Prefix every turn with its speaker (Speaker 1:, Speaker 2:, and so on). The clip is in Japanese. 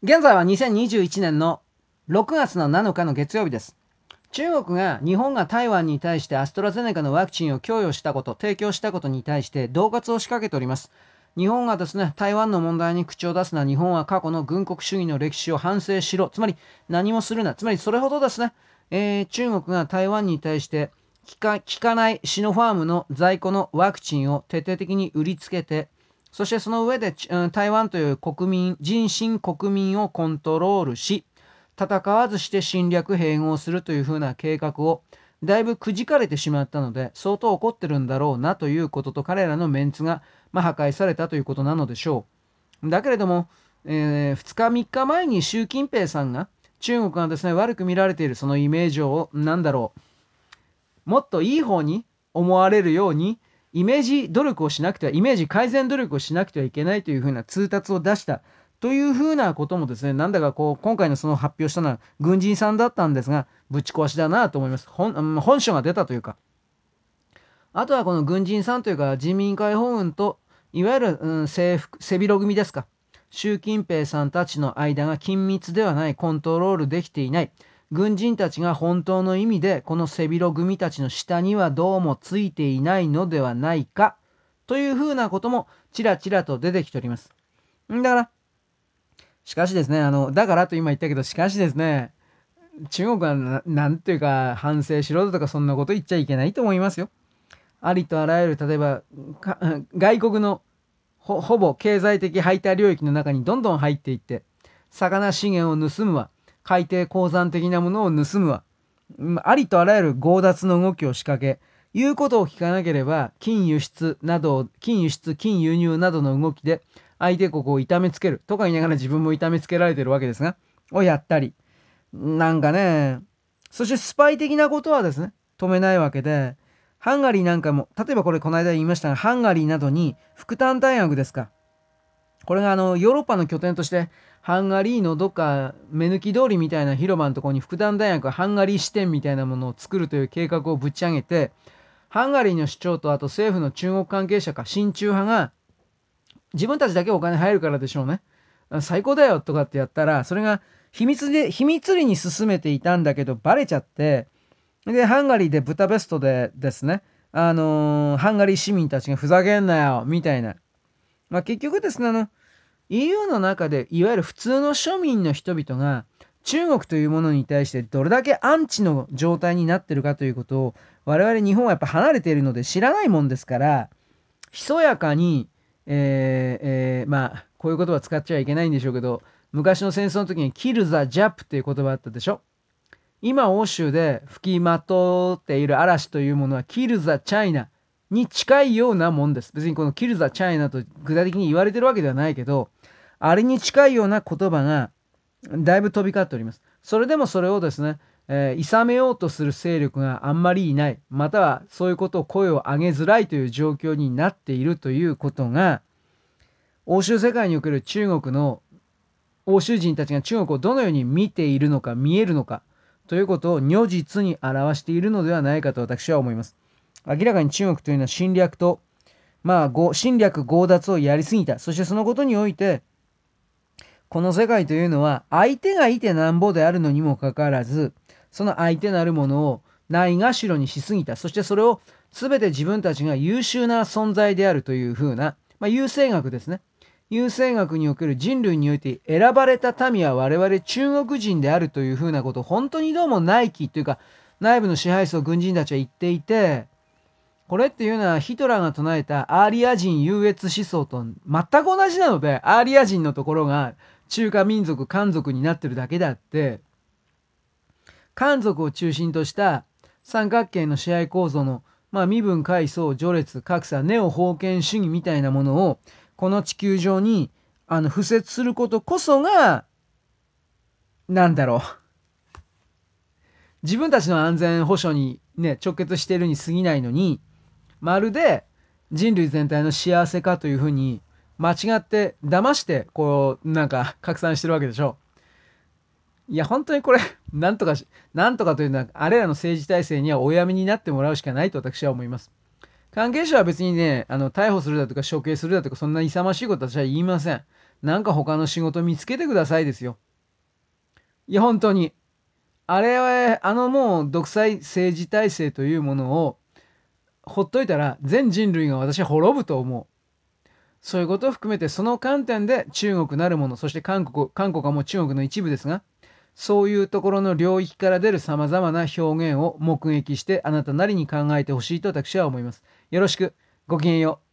Speaker 1: 現在は2021年の6月の7日の月曜日です。中国が日本が台湾に対してアストラゼネカのワクチンを供与したこと、提供したことに対して恫喝を仕掛けております。日本がですね、台湾の問題に口を出すな、日本は過去の軍国主義の歴史を反省しろ。つまり何もするな。つまりそれほどですね、えー、中国が台湾に対して効かかないシノファームの在庫のワクチンを徹底的に売りつけて、そしてその上で、台湾という国民、人心国民をコントロールし、戦わずして侵略併合するというふうな計画をだいぶくじかれてしまったので相当怒ってるんだろうなということと彼らのメンツが、まあ、破壊されたということなのでしょう。だけれども、えー、2日3日前に習近平さんが中国がですね悪く見られているそのイメージを何だろうもっといい方に思われるようにイメージ努力をしなくてはイメージ改善努力をしなくてはいけないというふうな通達を出したというふうなこともですね、なんだかこう、今回のその発表したのは軍人さんだったんですが、ぶち壊しだなと思います。本本書が出たというか。あとはこの軍人さんというか、人民解放軍と、いわゆる、うん、制服、背広組ですか。習近平さんたちの間が緊密ではない、コントロールできていない。軍人たちが本当の意味で、この背広組たちの下にはどうもついていないのではないか、というふうなこともちらちらと出てきております。だから、しかしですね、あの、だからと今言ったけど、しかしですね、中国はななんていうか反省しろとかそんなこと言っちゃいけないと思いますよ。ありとあらゆる、例えば、外国のほほぼ経済的排他領域の中にどんどん入っていって、魚資源を盗むわ、海底鉱山的なものを盗むわ、ありとあらゆる強奪の動きを仕掛け、言うことを聞かなければ、金輸出など、金輸出、金輸入などの動きで、相手国を痛めつけるとか言いながら自分も痛めつけられてるわけですが、をやったり、なんかね、そしてスパイ的なことはですね、止めないわけで、ハンガリーなんかも、例えばこれこの間言いましたが、ハンガリーなどに副担大学ですか。これがあの、ヨーロッパの拠点として、ハンガリーのどっか目抜き通りみたいな広場のとこに副担大学ハンガリー支店みたいなものを作るという計画をぶち上げて、ハンガリーの首長とあと政府の中国関係者か、親中派が自分たちだけお金入るからでしょうね。最高だよとかってやったら、それが秘密で、秘密裏に進めていたんだけど、バレちゃって、で、ハンガリーでブタベストでですね、あのー、ハンガリー市民たちがふざけんなよ、みたいな。まあ、結局ですね、あの、EU の中で、いわゆる普通の庶民の人々が、中国というものに対してどれだけアンチの状態になってるかということを、我々日本はやっぱ離れているので知らないもんですから、ひそやかに、えーえー、まあ、こういう言葉使っちゃいけないんでしょうけど、昔の戦争の時にキルザ・ジャップっていう言葉あったでしょ？今、欧州で吹きまとっている嵐というものは、キルザ・チャイナ。に近いようなもんです。別にこのキルザ・チャイナと具体的に言われてるわけではないけど、あれに近いような言葉がだいぶ飛び交っております。それでもそれをですね、えー、諌めようとする勢力があんまりいない、またはそういうことを声を上げづらいという状況になっているということが、欧州世界における中国の欧州人たちが中国をどのように見ているのか見えるのかということを如実に表しているのではないかと私は思います。明らかに中国というのは侵略と、まあ、侵略強奪をやりすぎた。そしてそのことにおいて、この世界というのは相手がいてなんぼであるのにもかかわらず、その相手なるものをないがしろにしすぎた。そしてそれを全て自分たちが優秀な存在であるというふうな、まあ、優勢学ですね。優勢学における人類において選ばれた民は我々中国人であるというふうなことを本当にどうも内規というか内部の支配層軍人たちは言っていて、これっていうのはヒトラーが唱えたアーリア人優越思想と全く同じなので、アーリア人のところが中華民族、漢族になってるだけであって、漢族を中心とした三角形の支配構造の、まあ、身分階層序列格差ネオ封建主義みたいなものをこの地球上にあの敷設することこそがなんだろう。自分たちの安全保障にね直結してるに過ぎないのにまるで人類全体の幸せかというふうに間違って騙してこうなんか拡散してるわけでしょういや、本当にこれ、なんとかし、なんとかというのは、あれらの政治体制にはおやめになってもらうしかないと私は思います。関係者は別にね、あの、逮捕するだとか処刑するだとか、そんな勇ましいことは私は言いません。なんか他の仕事見つけてくださいですよ。いや、本当に。あれは、あのもう独裁政治体制というものをほっといたら全人類が私は滅ぶと思う。そういうことを含めてその観点で中国なるもの、そして韓国、韓国はもう中国の一部ですが、そういうところの領域から出る様々な表現を目撃してあなたなりに考えてほしいと私は思います。よろしく。ごきげんよう。